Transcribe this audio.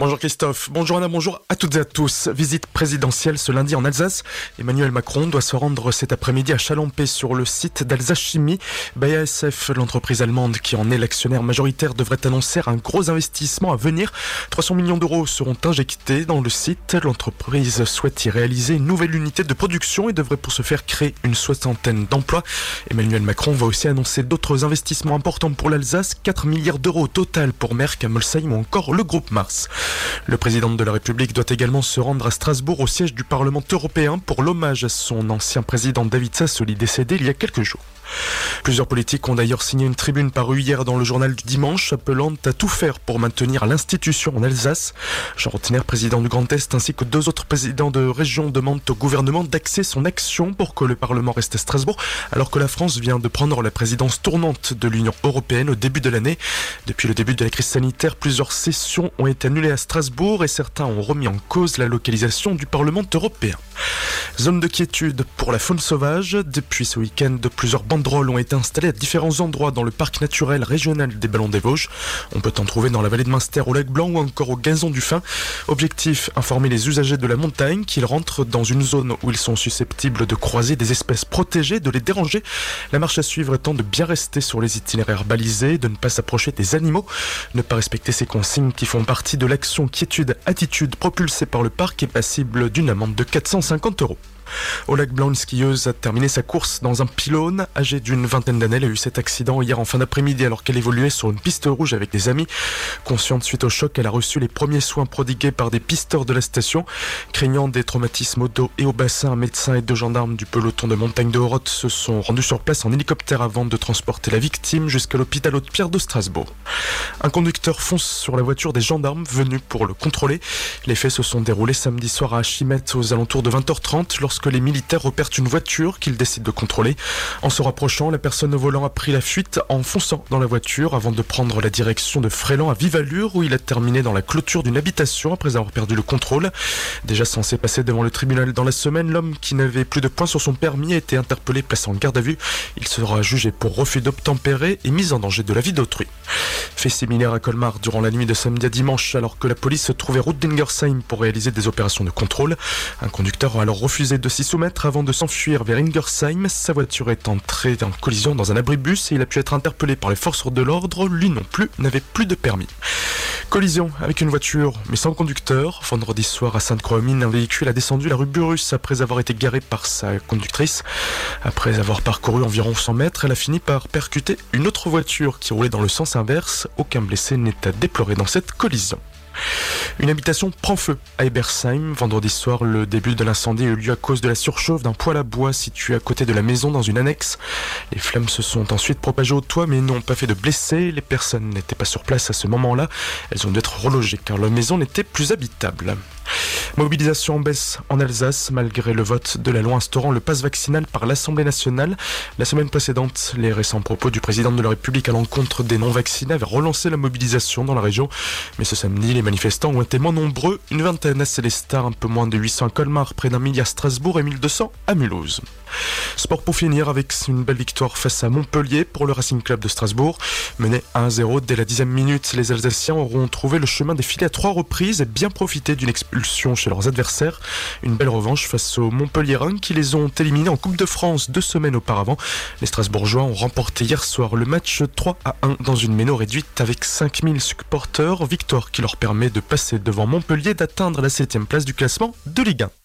Bonjour Christophe, bonjour Anna, bonjour à toutes et à tous. Visite présidentielle ce lundi en Alsace. Emmanuel Macron doit se rendre cet après-midi à Chalampé sur le site d'Alsace Chimie. BASF, l'entreprise allemande qui en est l'actionnaire majoritaire, devrait annoncer un gros investissement à venir. 300 millions d'euros seront injectés dans le site. L'entreprise souhaite y réaliser une nouvelle unité de production et devrait pour ce faire créer une soixantaine d'emplois. Emmanuel Macron va aussi annoncer d'autres investissements importants pour l'Alsace, 4 milliards d'euros total pour Merck, Molsheim ou encore le groupe Mars. Le président de la République doit également se rendre à Strasbourg au siège du Parlement européen pour l'hommage à son ancien président David Sassoli décédé il y a quelques jours. Plusieurs politiques ont d'ailleurs signé une tribune parue hier dans le journal du dimanche appelant à tout faire pour maintenir l'institution en Alsace. Jean Rotiner, président du Grand Est, ainsi que deux autres présidents de région demandent au gouvernement d'axer son action pour que le Parlement reste à Strasbourg, alors que la France vient de prendre la présidence tournante de l'Union européenne au début de l'année. Depuis le début de la crise sanitaire, plusieurs sessions ont été annulées à Strasbourg et certains ont remis en cause la localisation du Parlement européen. Zone de quiétude pour la faune sauvage. Depuis ce week-end, plusieurs banderoles ont été installées à différents endroits dans le parc naturel régional des Ballons des Vosges. On peut en trouver dans la vallée de Munster, au lac Blanc ou encore au Gazon du Fin. Objectif, informer les usagers de la montagne qu'ils rentrent dans une zone où ils sont susceptibles de croiser des espèces protégées, de les déranger. La marche à suivre étant de bien rester sur les itinéraires balisés, de ne pas s'approcher des animaux, ne pas respecter ces consignes qui font partie de l'action quiétude-attitude propulsée par le parc est passible d'une amende de 450 euros. Lac Blanc, une skieuse a terminé sa course dans un pylône. Âgée d'une vingtaine d'années, elle a eu cet accident hier en fin d'après-midi alors qu'elle évoluait sur une piste rouge avec des amis. Consciente suite au choc, elle a reçu les premiers soins prodigués par des pisteurs de la station. Craignant des traumatismes au dos et au bassin, un médecin et deux gendarmes du peloton de montagne de Horotte se sont rendus sur place en hélicoptère avant de transporter la victime jusqu'à l'hôpital Haute-Pierre de Strasbourg. Un conducteur fonce sur la voiture des gendarmes venus pour le contrôler. Les faits se sont déroulés samedi soir à Achimet aux alentours de 20h30 lorsque que les militaires repèrent une voiture qu'ils décident de contrôler. En se rapprochant, la personne au volant a pris la fuite en fonçant dans la voiture avant de prendre la direction de Fréland à vive allure où il a terminé dans la clôture d'une habitation après avoir perdu le contrôle. Déjà censé passer devant le tribunal dans la semaine, l'homme qui n'avait plus de points sur son permis a été interpellé, placé en garde à vue. Il sera jugé pour refus d'obtempérer et mise en danger de la vie d'autrui. Fait similaire à Colmar durant la nuit de samedi à dimanche alors que la police se trouvait route d'Ingersheim pour réaliser des opérations de contrôle. Un conducteur a alors refusé de s'y soumettre avant de s'enfuir vers Ingersheim. Sa voiture est entrée en collision dans un abribus et il a pu être interpellé par les forces de l'ordre. Lui non plus n'avait plus de permis. Collision avec une voiture, mais sans conducteur. Vendredi soir à Sainte-Croix-Mine, un véhicule a descendu la rue Burus après avoir été garé par sa conductrice. Après avoir parcouru environ 100 mètres, elle a fini par percuter une autre voiture qui roulait dans le sens inverse. Aucun blessé n'est à déplorer dans cette collision. Une habitation prend feu à Ebersheim. Vendredi soir, le début de l'incendie a eu lieu à cause de la surchauffe d'un poêle à bois situé à côté de la maison dans une annexe. Les flammes se sont ensuite propagées au toit mais n'ont pas fait de blessés. Les personnes n'étaient pas sur place à ce moment-là. Elles ont dû être relogées car la maison n'était plus habitable. Mobilisation en baisse en Alsace malgré le vote de la loi instaurant le passe vaccinal par l'Assemblée nationale. La semaine précédente, les récents propos du président de la République à l'encontre des non-vaccinés avaient relancé la mobilisation dans la région. Mais ce samedi, les manifestants ont été moins nombreux, une vingtaine à Célestat, un peu moins de 800 à Colmar, près d'un millier à Strasbourg et 1200 à Mulhouse. Sport pour finir avec une belle victoire face à Montpellier pour le Racing Club de Strasbourg. Mené 1-0 dès la dixième minute, les Alsaciens auront trouvé le chemin des filets à trois reprises et bien profité d'une expulsion chez leurs adversaires. Une belle revanche face aux Montpelliérains qui les ont éliminés en Coupe de France deux semaines auparavant. Les Strasbourgeois ont remporté hier soir le match 3 à 1 dans une méno réduite avec 5000 supporters. Victoire qui leur permet de passer devant Montpellier d'atteindre la 7 place du classement de Ligue 1.